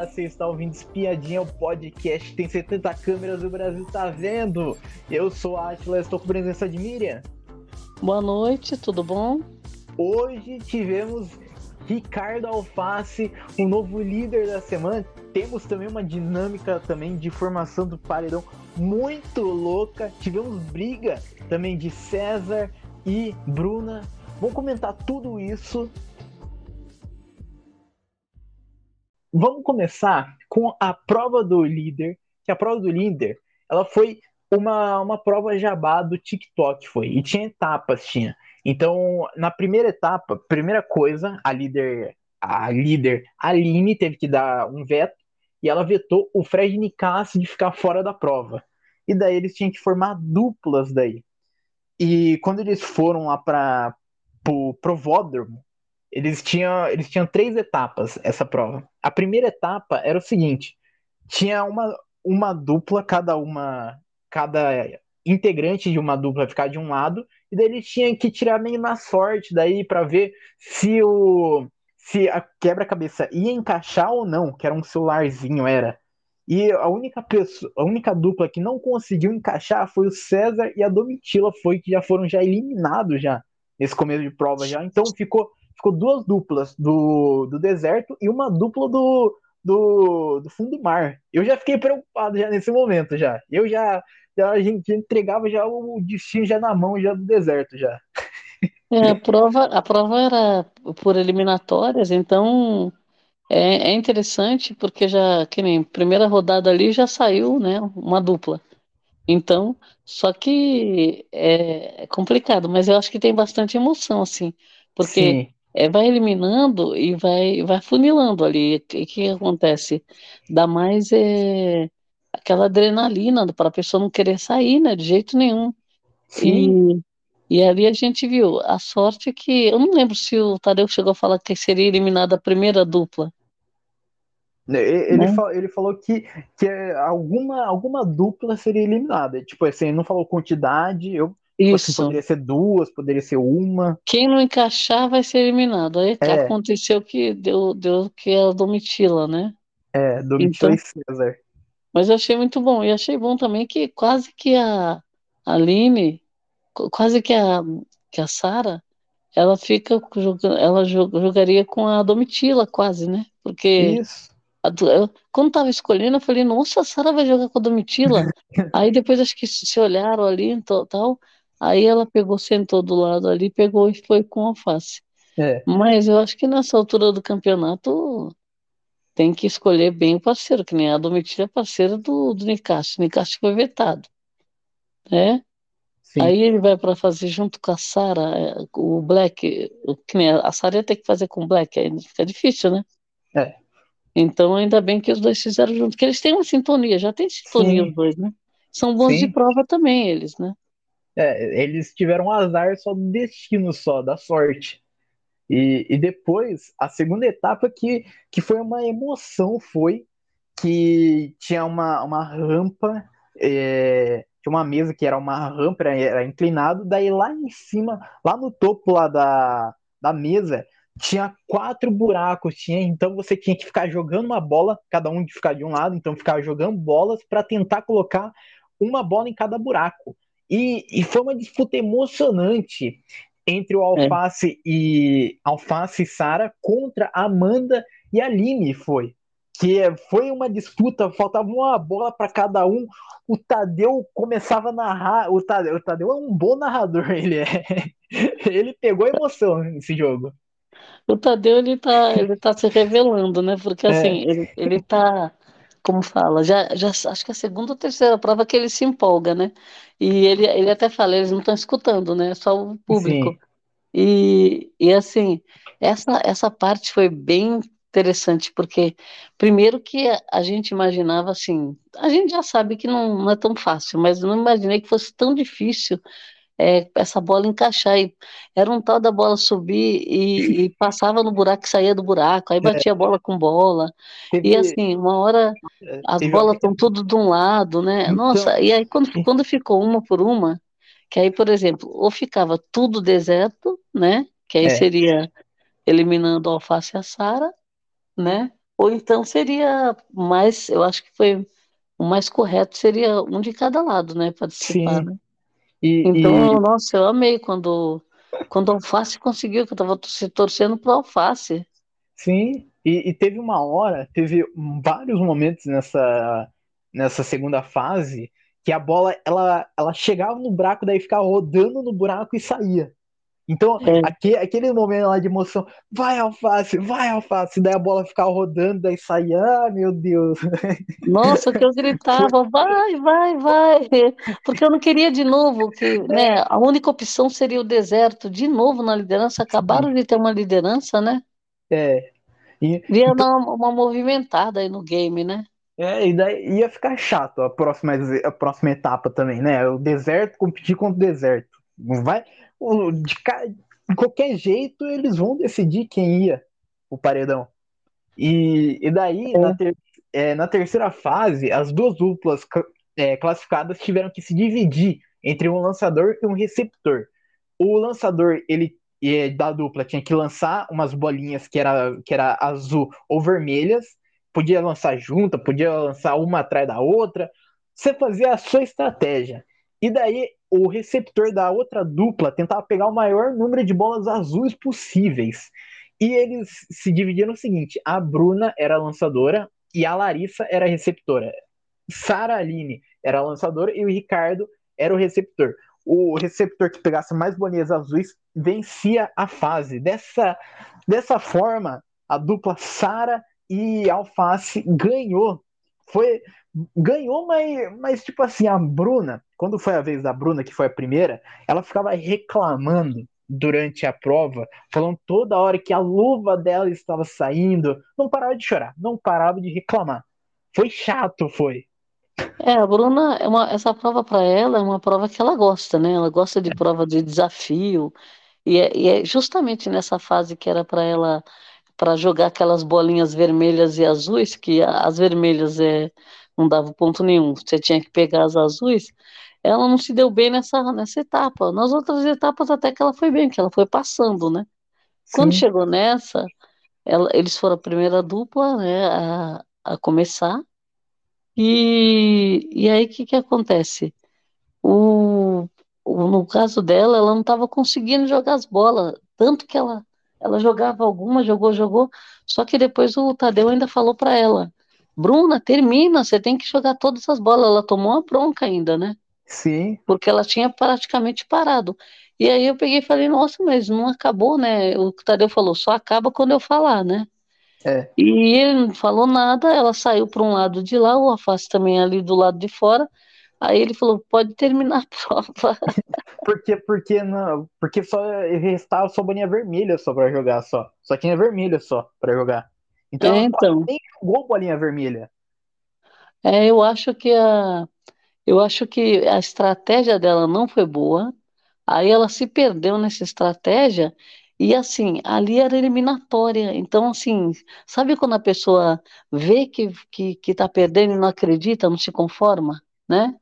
Olá, você está ouvindo Espiadinha, o podcast tem 70 câmeras, o Brasil tá vendo. Eu sou a Atila, estou com presença de Miriam. Boa noite, tudo bom? Hoje tivemos Ricardo Alface, o novo líder da semana. Temos também uma dinâmica também de formação do paredão muito louca. Tivemos briga também de César e Bruna. Vamos comentar tudo isso Vamos começar com a prova do líder, que a prova do líder, ela foi uma, uma prova jabá do TikTok, foi, e tinha etapas, tinha. Então, na primeira etapa, primeira coisa, a líder, a líder Aline teve que dar um veto, e ela vetou o Fred Nicasse de ficar fora da prova. E daí eles tinham que formar duplas daí. E quando eles foram lá para o provódromo, eles tinham, eles tinham três etapas essa prova. A primeira etapa era o seguinte: tinha uma, uma dupla, cada uma, cada integrante de uma dupla ficar de um lado, e daí eles tinham que tirar meio na sorte daí para ver se o se a quebra-cabeça ia encaixar ou não, que era um celularzinho, era. E a única pessoa, a única dupla que não conseguiu encaixar foi o César e a Domitila foi que já foram já eliminados já nesse começo de prova já. Então ficou ficou duas duplas do, do deserto e uma dupla do, do, do fundo do mar. Eu já fiquei preocupado já nesse momento já. Eu já, já a gente entregava já o destino já na mão já do deserto já. É, a prova, a prova era por eliminatórias, então é, é interessante porque já que nem primeira rodada ali já saiu, né, uma dupla. Então, só que é, é complicado, mas eu acho que tem bastante emoção assim, porque Sim é, vai eliminando e vai, vai funilando ali. O que, que acontece? Dá mais é, aquela adrenalina para a pessoa não querer sair, né? De jeito nenhum. Sim. E, e ali a gente viu. A sorte é que. Eu não lembro se o Tadeu chegou a falar que seria eliminada a primeira dupla. Ele, né? falou, ele falou que, que alguma, alguma dupla seria eliminada. Tipo assim, ele não falou quantidade. Eu Isso. poderia ser duas, poderia ser uma. Quem não encaixar vai ser eliminado. Aí é. aconteceu que deu, deu que é a Domitila, né? É, Domitila então, e César. Mas eu achei muito bom. E achei bom também que quase que a Aline, quase que a, que a Sara, ela fica ela jogaria com a Domitila, quase, né? Porque Isso. A, quando tava escolhendo, eu falei, nossa, a Sara vai jogar com a Domitila. Aí depois acho que se olharam ali e tal, Aí ela pegou, sentou do lado ali, pegou e foi com alface. É. Mas eu acho que nessa altura do campeonato tem que escolher bem o parceiro, que nem a Domitila é parceira do, do Nicasso. O Nicasso foi vetado. Né? Sim. Aí ele vai para fazer junto com a Sara, é, o Black, que nem a Sara ia ter que fazer com o Black, aí fica difícil, né? É. Então ainda bem que os dois fizeram junto, que eles têm uma sintonia, já tem sintonia Sim. os dois, né? São bons Sim. de prova também, eles, né? É, eles tiveram azar só do destino, só, da sorte. E, e depois, a segunda etapa que, que foi uma emoção foi que tinha uma, uma rampa, é, tinha uma mesa que era uma rampa, era inclinado, daí lá em cima, lá no topo lá da, da mesa, tinha quatro buracos, tinha, então você tinha que ficar jogando uma bola, cada um de ficar de um lado, então ficar jogando bolas para tentar colocar uma bola em cada buraco. E, e foi uma disputa emocionante entre o é. Alface é. e Alface e Sara contra a Amanda e Aline foi. Que foi uma disputa, faltava uma bola para cada um. O Tadeu começava a narrar. O Tadeu, o Tadeu é um bom narrador, ele é. Ele pegou emoção nesse jogo. O Tadeu ele tá, ele tá se revelando, né? Porque é. assim, ele, ele tá como fala, já, já acho que é a segunda ou terceira prova que ele se empolga, né? E ele, ele até fala, eles não estão escutando, né? Só o público. Sim. E, e assim, essa, essa parte foi bem interessante, porque primeiro que a gente imaginava assim, a gente já sabe que não, não é tão fácil, mas não imaginei que fosse tão difícil é, essa bola encaixar. E era um tal da bola subir e, e passava no buraco e saía do buraco, aí é. batia a bola com bola. E assim, uma hora é, as bolas estão tudo de um lado, né? Então... Nossa, e aí quando, quando ficou uma por uma, que aí, por exemplo, ou ficava tudo deserto, né? Que aí é. seria eliminando a alface e a Sara, né? Ou então seria mais, eu acho que foi o mais correto seria um de cada lado, né? Participar, Sim. né? E, Então, e- nossa, eu amei quando, quando o Alface conseguiu, que eu tava se torcendo pro Alface. sim, e, e teve uma hora, teve vários momentos nessa, nessa segunda fase que a bola ela, ela chegava no buraco, daí ficava rodando no buraco e saía. Então, É, aque- aquele momento lá de emoção, vai alface, vai alface, daí a bola ficava rodando, daí saía, ah, meu Deus. nossa, que eu gritava, vai, vai, vai, porque eu não queria de novo, que, né, a única opção seria o deserto, de novo na liderança, acabaram de ter uma liderança, né? é, e, Ia então, dar uma, uma movimentada aí no game, né? é, e daí ia ficar chato a próxima, a próxima etapa também, né? O deserto, competir contra o deserto. Não vai, de, de qualquer jeito, eles vão decidir quem ia o paredão. E, e daí, na, É. ter- é, na terceira fase, as duas duplas é, classificadas tiveram que se dividir entre um lançador e um receptor. O lançador, ele da dupla tinha que lançar umas bolinhas que era, que era azul ou vermelhas, podia lançar junta, podia lançar uma atrás da outra. Você fazia a sua estratégia. E daí o receptor da outra dupla tentava pegar o maior número de bolas azuis possíveis. E eles se dividiram no seguinte: a Bruna era lançadora e a Larissa era receptora. Sara Aline era lançadora e o Ricardo era o receptor. O receptor que pegasse mais bolinhas azuis vencia a fase. Dessa, dessa forma, a dupla Sara e Alface ganhou. Foi ganhou, mas, mas tipo assim, a Bruna, quando foi a vez da Bruna, que foi a primeira, ela ficava reclamando durante a prova, falando toda hora que a luva dela estava saindo, não parava de chorar, não parava de reclamar. Foi chato, foi. É, a Bruna, é uma, essa prova para ela é uma prova que ela gosta, né? Ela gosta de prova de desafio, e é, e é justamente nessa fase que era para ela, para jogar aquelas bolinhas vermelhas e azuis, que as vermelhas é, não dava ponto nenhum, você tinha que pegar as azuis, ela não se deu bem nessa, nessa etapa. Nas outras etapas até que ela foi bem, que ela foi passando, né? Quando Sim, chegou nessa, ela- eles foram a primeira dupla, né, a, a começar. E, e aí, o que que acontece? O, o- no caso dela, ela não estava conseguindo jogar as bolas, tanto que ela, ela jogava alguma, jogou, jogou, só que depois o Tadeu ainda falou para ela, Bruna, termina, você tem que jogar todas as bolas. Ela tomou uma bronca ainda, né? sim, Porque ela tinha praticamente parado. E aí eu peguei e falei, nossa, mas não acabou, né? O Tadeu falou, só acaba quando eu falar, né? é. E ele não falou nada, ela saiu para um lado de lá, o Alface também ali do lado de fora. Aí ele falou, pode terminar a prova. Porque, porque, não, porque só restava só bolinha vermelha só pra jogar só. Só tinha vermelha só pra jogar. Então É, então, nem jogou bolinha vermelha. é, eu acho que a, eu acho que a estratégia dela não foi boa. Aí ela se perdeu nessa estratégia e assim, ali era eliminatória. Então, assim, sabe quando a pessoa vê que, que, que tá perdendo e não acredita, não se conforma, né?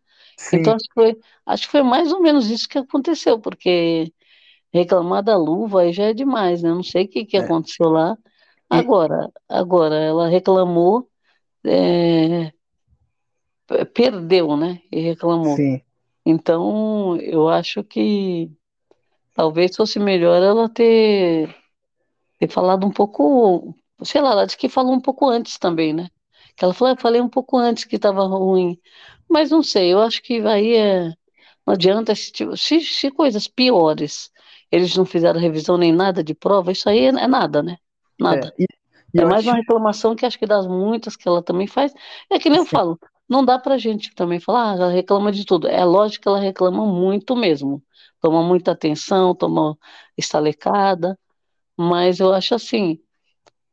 Então, Sim, acho que foi, acho que foi mais ou menos isso que aconteceu, porque reclamar da luva aí já é demais, né? Não sei o que, que é. aconteceu lá. Agora, agora, ela reclamou, é, perdeu, né? E reclamou. sim, Então, eu acho que talvez fosse melhor ela ter, ter falado um pouco, sei lá, ela disse que falou um pouco antes também, né? Que ela falou, "Ah, eu falei um pouco antes que estava ruim. Mas não sei, eu acho que aí é, não adianta, se, tipo- se, se coisas piores, eles não fizeram revisão nem nada de prova, isso aí é, é nada, né? é. Nada. E, e É eu mais uma acho, reclamação que acho que das muitas que ela também faz. É que nem eu sim, falo, não dá pra gente também falar, ah, ela reclama de tudo. É lógico que ela reclama muito mesmo. Toma muita atenção, toma estalecada, mas eu acho assim,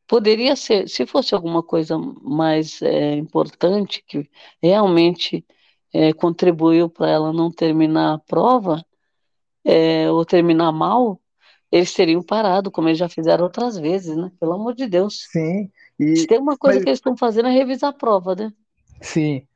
poderia ser, se fosse alguma coisa mais é, importante, que realmente é, contribuiu para ela não terminar a prova, é, ou terminar mal, eles teriam parado, como eles já fizeram outras vezes, né? Pelo amor de Deus. sim. Se E, tem uma coisa mas, que eles estão fazendo é revisar a prova, né? sim.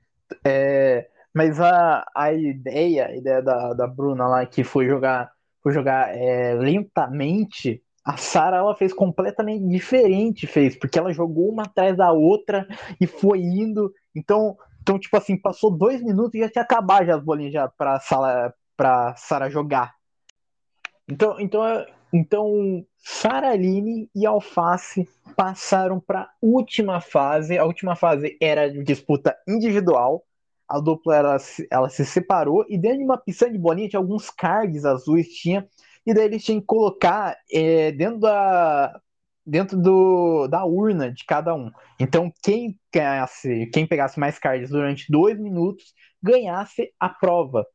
É, mas a, a ideia, a ideia da, da Bruna lá, que foi jogar, foi jogar é, lentamente A Sara ela fez completamente diferente, fez, porque ela jogou uma atrás da outra e foi indo. Então, então tipo assim, passou dois minutos e já tinha acabado já as bolinhas já pra sala para Sara jogar. Então, então, então Sara Aline e Alface passaram para a última fase. A última fase era de disputa individual. A dupla ela, ela se separou e dentro de uma piscina de bolinha tinha alguns cards azuis tinha e daí eles tinham que colocar é, dentro da dentro do, da urna de cada um. Então quem ganhasse, quem pegasse mais cards durante dois minutos ganhasse a prova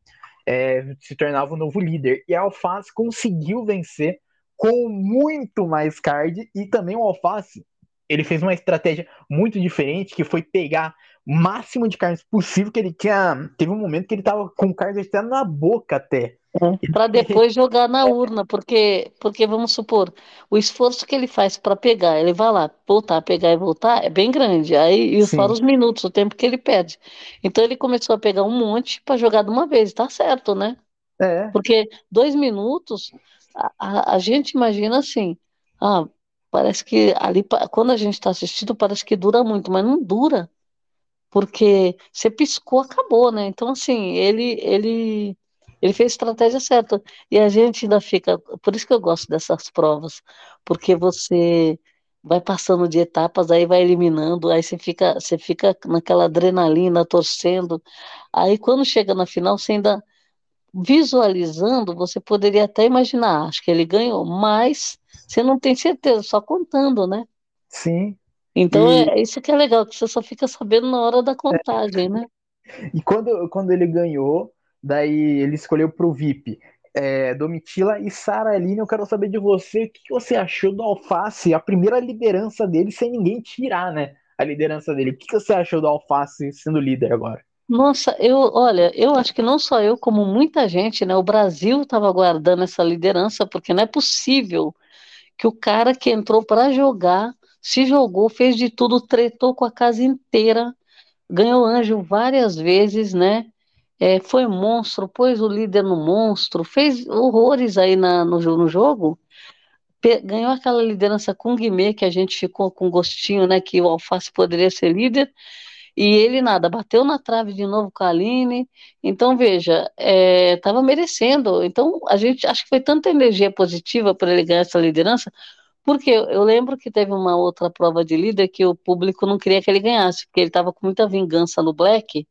é, se tornava o novo líder. E a Alface conseguiu vencer com muito mais card e também o Alface ele fez uma estratégia muito diferente que foi pegar o máximo de cards possível que ele tinha. Teve um momento que ele tava com cards até na boca até. É, para depois jogar na urna, porque, porque vamos supor, o esforço que ele faz para pegar, ele vai lá, voltar, pegar e voltar, é bem grande. Aí, e fora os minutos, o tempo que ele perde. Então ele começou a pegar um monte para jogar de uma vez, tá certo, né? É. Porque dois minutos, a, a, a gente imagina assim, ah, parece que ali, quando a gente está assistindo, parece que dura muito, mas não dura. Porque você piscou, acabou, né? Então, assim, ele, ele ele fez a estratégia certa. E a gente ainda fica. Por isso que eu gosto dessas provas, porque você vai passando de etapas, aí vai eliminando, aí você fica, você fica naquela adrenalina, torcendo. Aí quando chega na final, você ainda visualizando, você poderia até imaginar, acho que ele ganhou, mas você não tem certeza, só contando, né? Sim. Então e... é isso que é legal, que você só fica sabendo na hora da contagem, é. né? E quando, quando ele ganhou, Daí ele escolheu para o VIP é, Domitila e Sara Aline. Eu quero saber de você o que você achou do Alface, a primeira liderança dele, sem ninguém tirar, né? A liderança dele. O que você achou do Alface sendo líder agora? Nossa, eu, olha, eu acho que não só eu, como muita gente, né? O Brasil estava aguardando essa liderança, porque não é possível que o cara que entrou para jogar, se jogou, fez de tudo, tretou com a casa inteira, ganhou anjo várias vezes, né? É, foi monstro, pôs o líder no monstro, fez horrores aí na, no, no jogo, ganhou aquela liderança com o Guimê, que a gente ficou com gostinho, né, que o Alface poderia ser líder, e ele nada, bateu na trave de novo com a Aline, então veja, estava é, merecendo, então a gente, acho que foi tanta energia positiva para ele ganhar essa liderança, porque eu, eu lembro que teve uma outra prova de líder que o público não queria que ele ganhasse, porque ele estava com muita vingança no Black,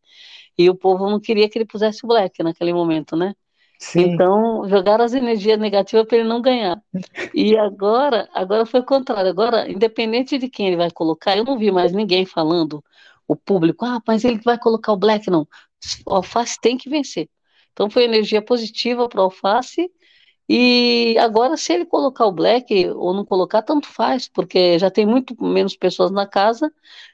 e o povo não queria que ele pusesse o Black naquele momento, né? Sim. Então, jogaram as energias negativas para ele não ganhar. E agora, agora foi o contrário. Agora, independente de quem ele vai colocar, eu não vi mais ninguém falando, o público, ah, mas ele vai colocar o Black, não. O Alface tem que vencer. Então, foi energia positiva para o Alface. E agora, se ele colocar o Black ou não colocar, tanto faz, porque já tem muito menos pessoas na casa.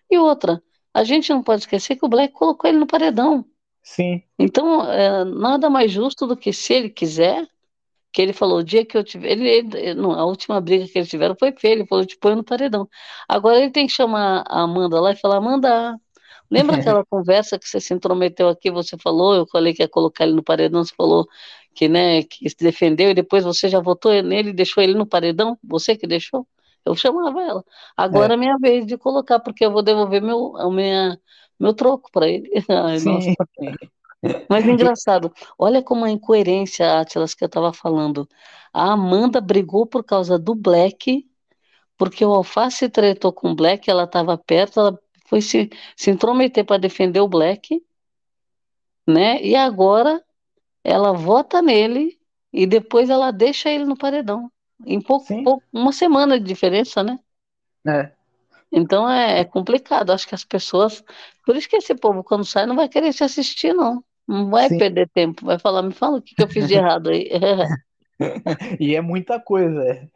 E outra, a gente não pode esquecer que o Black colocou ele no paredão. Sim. Então, é, nada mais justo do que se ele quiser, que ele falou, o dia que eu tiver. Ele, ele, não, a última briga que eles tiveram foi feia, ele falou, te põe no paredão. Agora ele tem que chamar a Amanda lá e falar, Amanda, lembra aquela conversa que você se intrometeu aqui, você falou, eu falei que ia colocar ele no paredão, você falou que, né, que se defendeu e depois você já votou nele e deixou ele no paredão? Você que deixou? Eu chamava ela. Agora é, é minha vez de colocar, porque eu vou devolver meu, minha, meu troco para ele. Ai, Sim. Mas engraçado, olha como a incoerência, Atlas, que eu estava falando. A Amanda brigou por causa do Black, porque o Alface tretou com o Black, ela estava perto, ela foi se, se intrometer para defender o Black, né? E agora ela vota nele e depois ela deixa ele no paredão. Em pouco, pouco, uma semana de diferença, né? É. Então é, é, complicado. Acho que as pessoas. Por isso que esse povo, quando sai, não vai querer te assistir, não. Não vai Sim. perder tempo. Vai falar, me fala o que, que eu fiz de errado aí. e é muita coisa. É.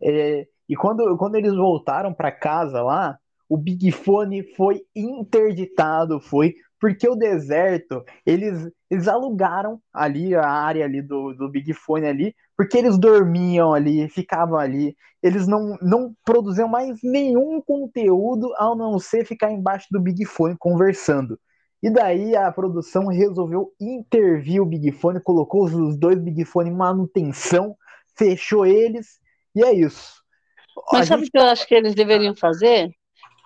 é, e quando, quando eles voltaram para casa lá, o Big Fone foi interditado, foi porque o deserto, eles, eles alugaram ali a área ali do, do Big Fone ali, porque eles dormiam ali, ficavam ali, eles não, não produziam mais nenhum conteúdo ao não ser ficar embaixo do Big Fone conversando. E daí a produção resolveu intervir o Big Fone, colocou os dois Big Fone em manutenção, fechou eles E é isso. Mas sabe o que eu acho que eles deveriam fazer?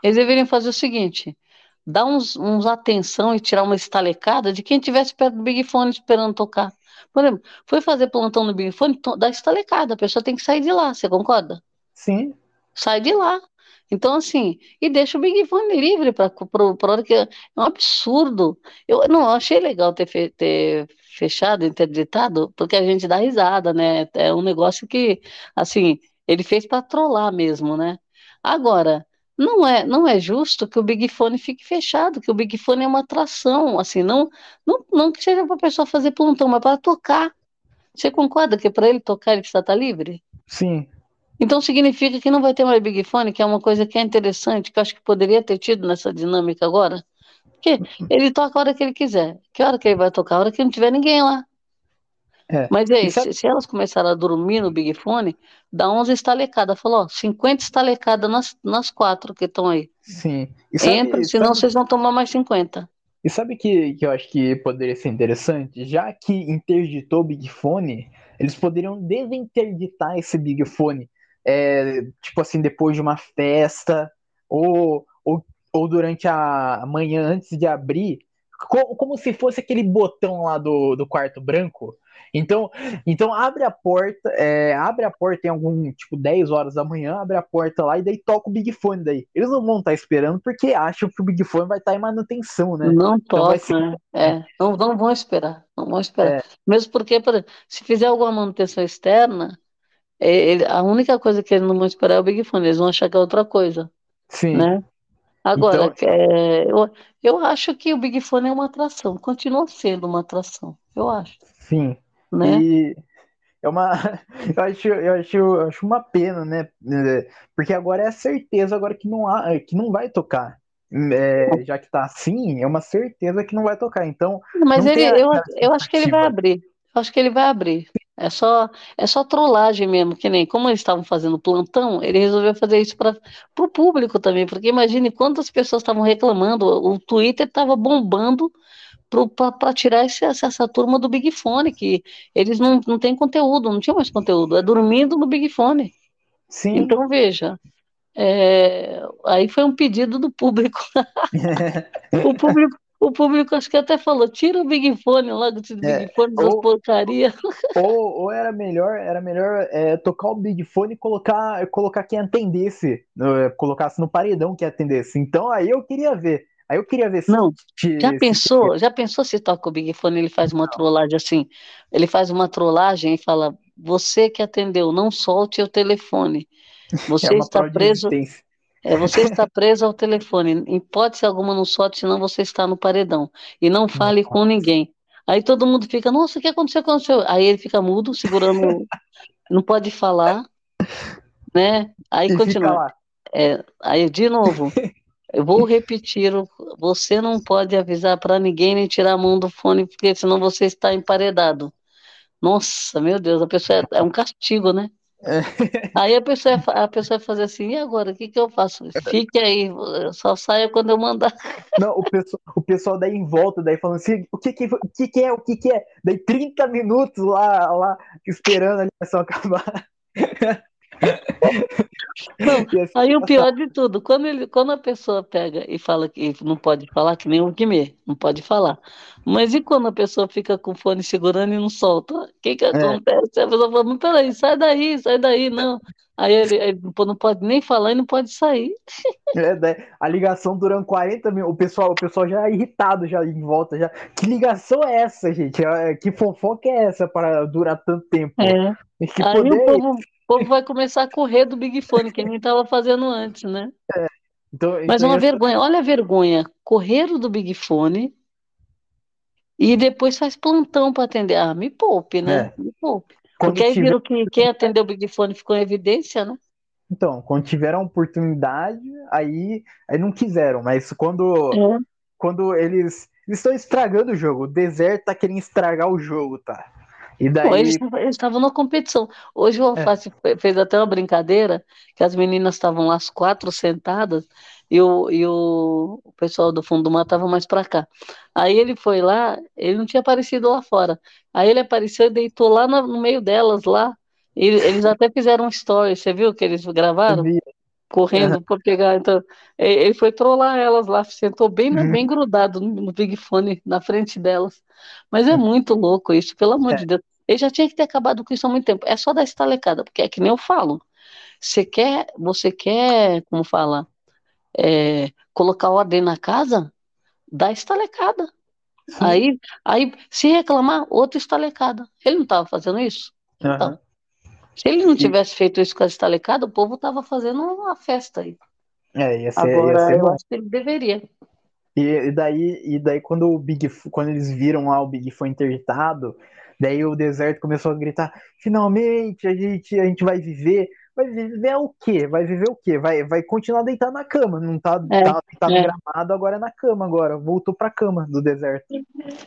Eles deveriam fazer o seguinte: dar uns, uns atenção e tirar uma estalecada de quem estivesse perto do Big Fone esperando tocar. Por exemplo, foi fazer plantão no Big Fone, dá estalecada, a pessoa tem que sair de lá, você concorda? Sim. Sai de lá. Então, assim, e deixa o Big Fone livre para hora que é um absurdo. Eu não achei legal ter, fe, ter fechado, interditado, porque a gente dá risada, né? É um negócio que, assim, ele fez para trollar mesmo, né? Agora, não é, não é justo que o Big Fone fique fechado, que o Big Fone é uma atração, assim, não, não, não que seja para a pessoa fazer plantão, mas para tocar. Você concorda que para ele tocar ele precisa estar livre? Sim. Então significa que não vai ter mais Big Fone, que é uma coisa que é interessante, que eu acho que poderia ter tido nessa dinâmica agora. Porque ele toca a hora que ele quiser. Que hora que ele vai tocar? A hora que não tiver ninguém lá. É. Mas aí, sabe... se, se, elas começarem a dormir no Big Fone, dá 11 estalecadas. Falou, ó, 50 estalecadas nas, nas quatro que estão aí. Sim. Sabe, Entra, senão sabe... vocês vão tomar mais 50. E sabe que, que eu acho que poderia ser interessante? Já que interditou o Big Fone, eles poderiam desinterditar esse Big Fone. É, tipo assim, depois de uma festa, ou, ou, ou durante a manhã antes de abrir, como, como se fosse aquele botão lá do, do quarto branco então, então abre a porta, é, abre a porta em algum, tipo, 10 horas da manhã, abre a porta lá e daí toca o Big Fone daí. Eles não vão estar tá esperando porque acham que o Big Fone vai estar tá em manutenção, né? Não então toca, ser... né? É, não, não vão esperar, não vão esperar. É. Mesmo porque, se fizer alguma manutenção externa, é, ele, a única coisa que eles não vão esperar é o Big Fone, eles vão achar que é outra coisa. Sim. Né? Agora, então... é, eu, eu acho que o Big Fone é uma atração, continua sendo uma atração, eu acho. Sim. Né? E é uma. Eu acho, eu acho, eu acho uma pena, né? Porque agora é a certeza agora que não, há, que não vai tocar. É, já que tá assim, é uma certeza que não vai tocar. Então. Mas ele, eu, eu acho que ele vai abrir. Eu acho que ele vai abrir. É só, é só trollagem mesmo, que nem como eles estavam fazendo plantão, ele resolveu fazer isso para o público também, porque imagine quantas pessoas estavam reclamando, o Twitter estava bombando para tirar esse, essa, essa, turma do Big Fone, que eles não, não têm conteúdo, não tinha mais conteúdo, é dormindo no Big Fone. Sim. Então, veja, é, aí foi um pedido do público. o público. O público acho que até falou, tira o Big Fone logo do Big é, Fone das porcaria. Ou, ou, era melhor, era melhor é, tocar o Big Fone e colocar, colocar quem atendesse, colocasse no paredão que atendesse. Então aí eu queria ver. Aí eu queria ver se. Não, já pensou? Já pensou se toca o Big Fone ele faz uma trollagem assim? Ele faz uma trollagem e fala: Você que atendeu, não solte o telefone. Você é está preso. É, você está preso ao telefone. Em hipótese alguma, não solte, senão você está no paredão. E não fale Nossa. com ninguém. Aí todo mundo fica, nossa, o que aconteceu? aconteceu? Aí ele fica mudo, segurando, não pode falar, né? Aí e continua. É, aí de novo, Eu vou repetir: você não pode avisar para ninguém nem tirar a mão do fone, porque senão você está emparedado. Nossa, meu Deus, a pessoa é, é um castigo, né? É. Aí a pessoa, a pessoa fazer assim, e agora? O que, que eu faço? Fique aí, só saia quando eu mandar. Não, o pessoal, o pessoal daí em volta, daí falando assim, o que que, o que, que é, o que que é? Daí 30 minutos lá, lá esperando a ligação acabar. Não, aí o pior de tudo, quando, ele, quando a pessoa pega e fala que não pode falar, que nem o Guimê, não pode falar. Mas e quando a pessoa fica com o fone segurando e não solta? O que que é. acontece? É. A pessoa fala, não, peraí, sai daí, sai daí, não. Aí ele, ele, não pode nem falar e não pode sair. É, né? a ligação durando 40 minutos, o pessoal, o pessoal já é irritado já em volta. já. Que ligação é essa, gente? Que fofoca é essa para durar tanto tempo? É. Que Aí poder... o povo o povo vai começar a correr do Big Fone, que nem estava fazendo antes, né? É. Então, Mas então uma vergonha, olha a vergonha. Correram do Big Fone e depois faz plantão para atender. Ah, me poupe, né? É. Me poupe. Porque aí tiver... viram que quem atendeu o Big Fone ficou em evidência, né? Então, quando tiveram a oportunidade, aí, aí não quiseram, mas quando, é. quando eles, eles estão estragando o jogo, o deserto tá querendo estragar o jogo, tá? E daí... Pô, eles estavam na competição. Hoje o Alface é. fez até uma brincadeira, que as meninas estavam lá, as quatro sentadas, e o, e o, pessoal do fundo do mar estava mais para cá. Aí ele foi lá, ele não tinha aparecido lá fora. Aí ele apareceu e deitou lá no, no meio delas, lá, eles até fizeram um story, você viu que eles gravaram? Correndo por pegar. Então, ele foi trollar elas lá, sentou bem, uhum. bem grudado no Big Fone na frente delas. Mas é muito louco isso, pelo amor é. de Deus. Ele já tinha que ter acabado com isso há muito tempo. É só dar estalecada, porque é que nem eu falo. Você quer, você quer, como fala, é, colocar ordem na casa? Dá estalecada. Aí, aí, se reclamar, outra estalecada. Ele não estava fazendo isso? Uhum. Então, se ele não tivesse feito isso com a estalecada, o povo estava fazendo uma festa aí. É, ia ser, Agora, ia ser eu acho que ele deveria. E, daí, e daí quando o Big, quando eles viram lá o Big foi interditado, daí o deserto começou a gritar: finalmente a gente, a gente vai viver. Vai viver o quê? Vai viver o quê? Vai, vai continuar deitado na cama. Não tá, é, tá deitado é. gramado, agora é na cama agora. Voltou pra cama do deserto.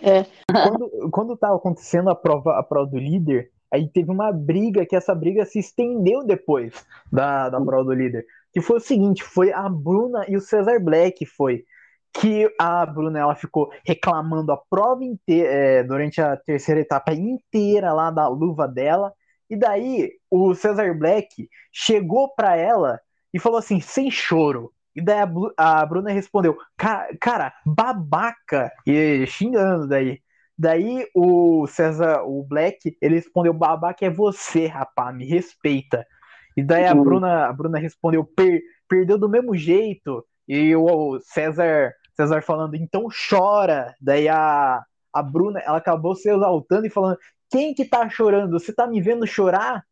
É. Quando, quando tava acontecendo a prova, a prova do líder, aí teve uma briga que essa briga se estendeu depois da, da prova do líder. Que foi o seguinte: foi a Bruna e o Cesar Black foi que a Bruna ela ficou reclamando a prova inteira, é, durante a terceira etapa inteira lá da luva dela. E daí o Cesar Black chegou para ela e falou assim, sem choro. E daí a, a Bruna respondeu, cara, cara, babaca, e xingando daí. Daí o César, o Black, ele respondeu, babaca é você, rapá, me respeita. E daí a uhum. Bruna, a Bruna respondeu, per, perdeu do mesmo jeito. E o César, César falando, então chora. Daí a, a Bruna, ela acabou se exaltando e falando, quem que tá chorando? Você tá me vendo chorar?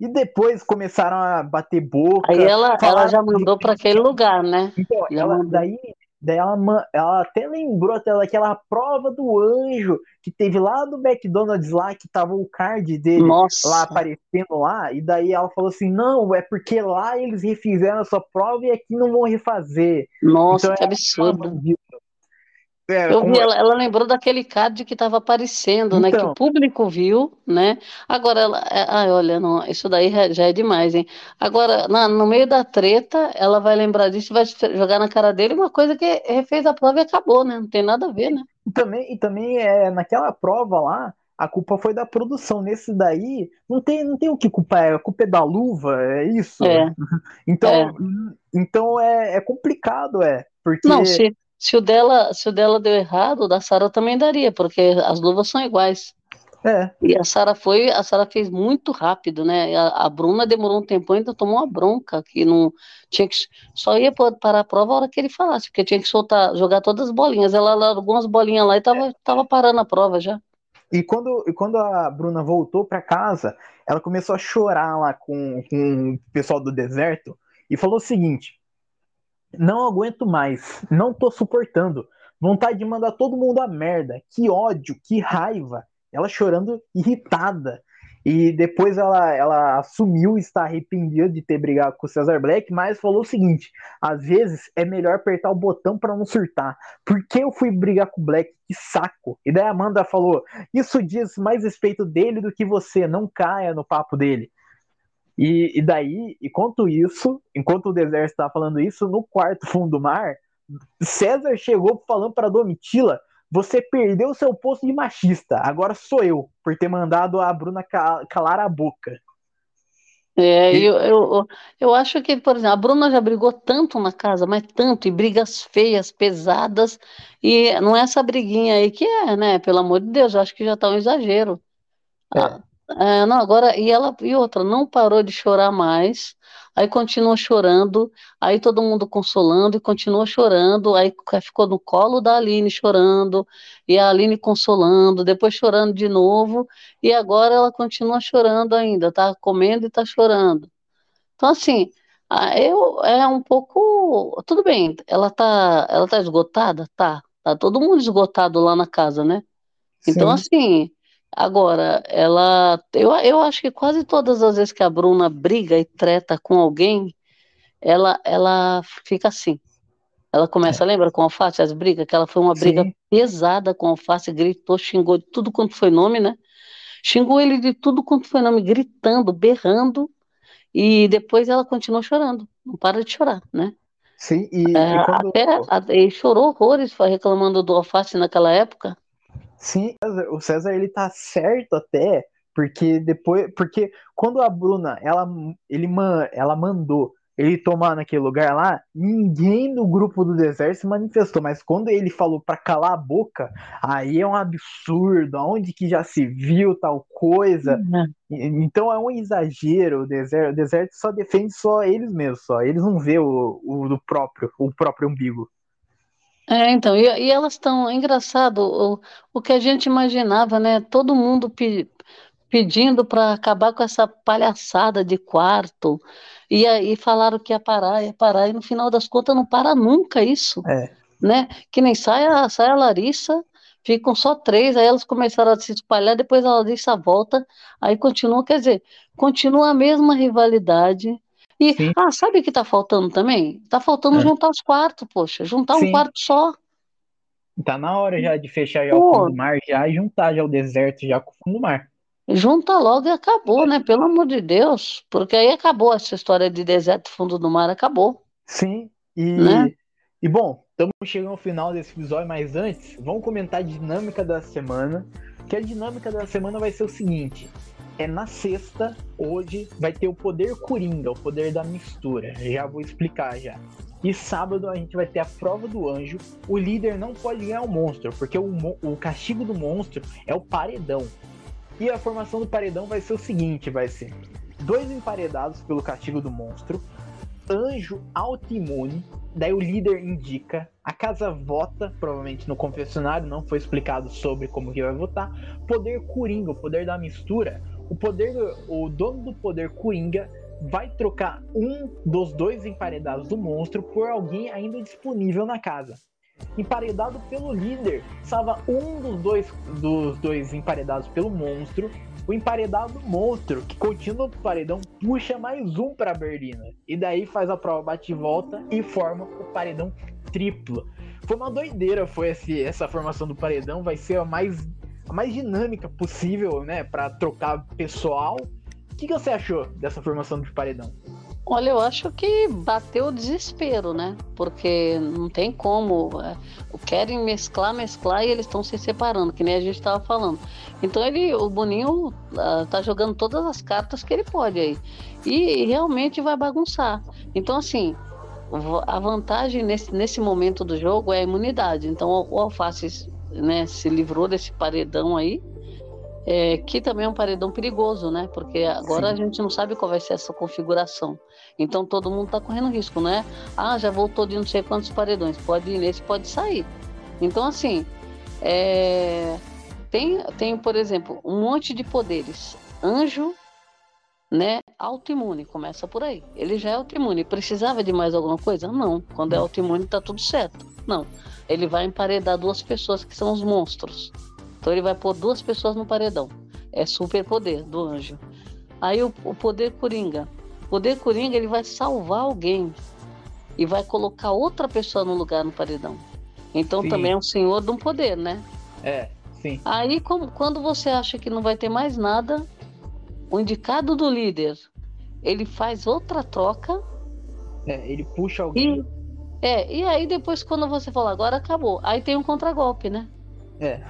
E depois começaram a bater boca. Aí ela, ela já mandou para aquele lugar, né? Então, ela, daí, daí ela, ela até lembrou até daquela prova do anjo que teve lá do McDonald's lá, que tava o card dele Nossa. lá aparecendo lá. E daí ela falou assim: não, é porque lá eles refizeram a sua prova e aqui não vão refazer. Nossa, então, que absurdo. É, eu vi, ela, ela, lembrou daquele card que estava aparecendo, então, né? Que o então. público viu, né? Agora, ela, é, ai, olha, não, isso daí já é demais, hein? Agora, na, no meio da treta, ela vai lembrar disso, vai jogar na cara dele uma coisa que refez a prova e acabou, né? Não tem nada a ver, né? E também, e também é, naquela prova lá, a culpa foi da produção. Nesse daí, não tem, não tem o que culpar, a culpa é da luva, é isso. É. Então, é. então é, é complicado, é. Porque... Não, se, se o dela, se o dela deu errado, o da Sara também daria, porque as luvas são iguais. É. E a Sara foi, a Sara fez muito rápido, né? A, a, Bruna demorou um tempo, ainda tomou uma bronca que não tinha que só ia parar a prova a hora que ele falasse, porque tinha que soltar, jogar todas as bolinhas. Ela largou umas bolinhas lá e tava, tava parando a prova já. E quando, e quando a Bruna voltou para casa, ela começou a chorar lá com, com o pessoal do deserto e falou o seguinte: não aguento mais, não tô suportando. Vontade de mandar todo mundo a merda. Que ódio, que raiva. Ela chorando irritada. E depois ela, ela assumiu estar arrependida de ter brigado com o Cesar Black, mas falou o seguinte: às vezes é melhor apertar o botão para não surtar. Por que eu fui brigar com o Black? Que saco! E daí a Amanda falou: Isso diz mais respeito dele do que você, não caia no papo dele. E, e daí, enquanto isso, enquanto o deserto estava falando isso, no quarto fundo do mar, César chegou falando para Domitila: você perdeu seu posto de machista, agora sou eu, por ter mandado a Bruna calar a boca. É, eu, eu, eu acho que, por exemplo, a Bruna já brigou tanto na casa, mas tanto, e brigas feias, pesadas, e não é essa briguinha aí que é, né? Pelo amor de Deus, eu acho que já tá um exagero. É. Ah, é, não, agora, e ela, e outra, não parou de chorar mais, aí continua chorando, aí todo mundo consolando e continua chorando, aí ficou no colo da Aline chorando, e a Aline consolando, depois chorando de novo, e agora ela continua chorando ainda, tá comendo e tá chorando. Então, assim, eu, é um pouco, tudo bem, ela tá, ela tá esgotada? Tá, tá todo mundo esgotado lá na casa, né? Então, Sim. assim, Agora, ela. Eu, eu acho que quase todas as vezes que a Bruna briga e treta com alguém, ela, ela fica assim. Ela começa, é. lembra com a Alface, as brigas? Que ela foi uma briga Sim. pesada com a Alface, gritou, xingou de tudo quanto foi nome, né? Xingou ele de tudo quanto foi nome, gritando, berrando, e depois ela continuou chorando, não para de chorar, né? Sim, e, é, e quando... até, ele chorou horrores reclamando do Alface naquela época. Sim, o César ele tá certo até, porque depois, porque quando a Bruna, ela, ele, ela mandou ele tomar naquele lugar lá, ninguém no grupo do deserto se manifestou, mas quando ele falou para calar a boca, aí é um absurdo, aonde que já se viu tal coisa. Uhum. Então é um exagero o deserto, o deserto só defende só eles mesmos, só eles não vê o, o do próprio, o próprio umbigo. É, então, e, e elas estão, é engraçado, o, o que a gente imaginava, né? Todo mundo pe, pedindo para acabar com essa palhaçada de quarto, e aí falaram que ia parar, ia parar, e no final das contas não para nunca isso. É. Né? Que nem sai a, sai a Larissa, ficam só três, aí elas começaram a se espalhar, depois a Larissa volta, aí continua, quer dizer, continua a mesma rivalidade. E, Sim. ah, sabe o que tá faltando também? Tá faltando é. juntar os quartos, poxa, juntar Sim. um quarto só. Tá na hora já de fechar já o fundo do mar já e juntar já o deserto já com o fundo do mar. Junta logo e acabou, né? Pelo amor de Deus. Porque aí acabou essa história de deserto fundo do mar, acabou. Sim, e, né? e bom, estamos chegando ao final desse episódio, mas antes, vamos comentar a dinâmica da semana. Que a dinâmica da semana vai ser o seguinte: é na sexta, hoje, vai ter o poder coringa, o poder da mistura. Já vou explicar já. E sábado a gente vai ter a prova do anjo. O líder não pode ganhar o monstro, porque o, o castigo do monstro é o paredão. E a formação do paredão vai ser o seguinte: vai ser dois emparedados pelo castigo do monstro, anjo autoimune, daí o líder indica, a casa vota, provavelmente no confessionário, não foi explicado sobre como que vai votar, poder coringa, o poder da mistura, o poder o dono do poder coringa vai trocar um dos dois emparedados do monstro por alguém ainda disponível na casa emparedado pelo líder, salva um dos dois, dos dois emparedados pelo monstro. O emparedado monstro, que continua o paredão, puxa mais um para Berlina. E daí faz a prova bate e volta e forma o paredão triplo. Foi uma doideira, foi esse, essa formação do paredão. Vai ser a mais, a mais dinâmica possível, né? para trocar pessoal. O que, que você achou dessa formação do paredão? Olha, eu acho que bateu o desespero, né? Porque não tem como. É, querem mesclar, mesclar e eles estão se separando, que nem a gente estava falando. Então ele, o Boninho uh, tá jogando todas as cartas que ele pode aí. E, e realmente vai bagunçar. Então, assim, a vantagem nesse, nesse momento do jogo é a imunidade. Então o Alface né, se livrou desse paredão aí é, que também é um paredão perigoso, né? Porque agora Sim. a gente não sabe qual vai ser essa configuração. Então todo mundo está correndo risco, né? Ah, já voltou de não sei quantos paredões. Pode ir nesse, pode sair. Então, assim, é... tem, tem, por exemplo, um monte de poderes. Anjo, né? Autoimune, começa por aí. Ele já é autoimune. Precisava de mais alguma coisa? Não. Quando é autoimune, tá tudo certo. Não. Ele vai emparedar duas pessoas que são os monstros. Então ele vai pôr duas pessoas no paredão. É superpoder do anjo. Aí o, o poder coringa. O poder coringa ele vai salvar alguém e vai colocar outra pessoa no lugar no paredão. Então sim. também é um senhor de um poder, né? É, sim. Aí como, quando você acha que não vai ter mais nada, o indicado do líder ele faz outra troca. É, ele puxa alguém. E, é, e aí depois quando você fala, agora acabou, aí tem um contragolpe, né? É.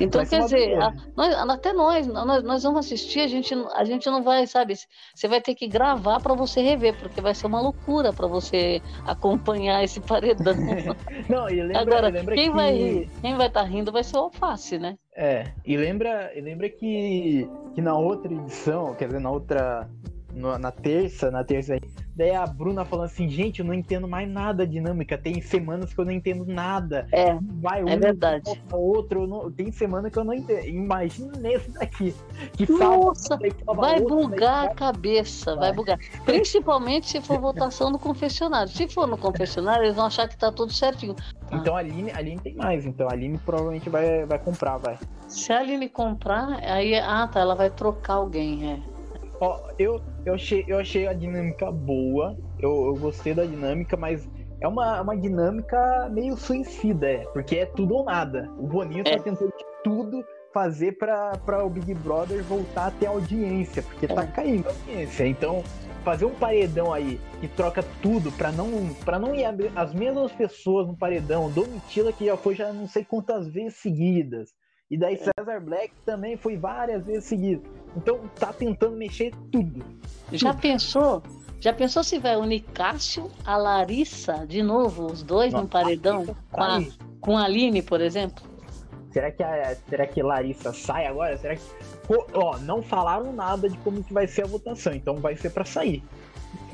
Então, quer dizer, a, nós, até nós, nós, nós vamos assistir, a gente, a gente não vai, sabe? Você vai ter que gravar para você rever, porque vai ser uma loucura para você acompanhar esse paredão. não, e lembra, Agora, lembra quem que... vai rir, quem vai estar tá rindo vai ser o alface, né? É, e lembra, e lembra que, que na outra edição, quer dizer, na outra. na terça, na terça Daí a Bruna falando assim, gente, eu não entendo mais nada dinâmica. Tem semanas que eu não entendo nada. É, vai um, é verdade. outro, não... tem semana que eu não entendo. Imagina nesse daqui. Que Nossa, fala, vai outro, bugar a cabeça, vai. vai bugar. Principalmente se for votação no confessionário. Se for no confessionário, eles vão achar que tá tudo certinho. Então a Aline, a Aline tem mais. Então a Aline provavelmente vai, vai comprar, vai. Se a Aline comprar, aí, ah tá, ela vai trocar alguém, é. Ó, eu, eu, achei, eu achei a dinâmica boa, eu, eu gostei da dinâmica, mas é uma, uma dinâmica meio suicida, é, porque é tudo ou nada. O Boninho tá é. tá tentando de tudo fazer para o Big Brother voltar a ter audiência, porque tá é. tá caindo a audiência. Então, fazer um paredão aí que troca tudo para não para não ir as mesmas pessoas no paredão, Domitila que já foi já não sei quantas vezes seguidas. E daí é. César Black também foi várias vezes seguidas. Então tá tentando mexer tudo. Já tudo. pensou? Já pensou se vai unir Cássio, a Larissa de novo, os dois Nossa, no paredão? Com a, com a Aline, por exemplo? Será que a, será que Larissa sai agora? Será que ó, não falaram nada de como que vai ser a votação, então vai ser para sair.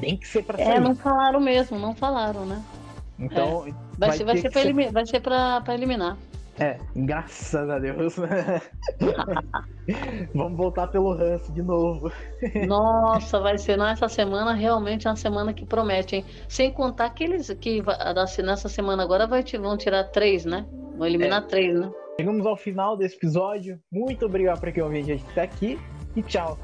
Tem que ser para é, sair. É, não falaram mesmo, não falaram, né? Então é. vai, vai, ser, vai, ser pra ser... vai ser pra, pra eliminar. É, graças a Deus. Vamos voltar pelo Hans de novo. Nossa, vai ser nessa semana realmente é uma semana que promete, hein? Sem contar que eles que nessa semana agora vai, vão tirar três, né? Vão eliminar é. três, né? Chegamos ao final desse episódio. Muito obrigado por quem ouviu a gente até aqui e tchau.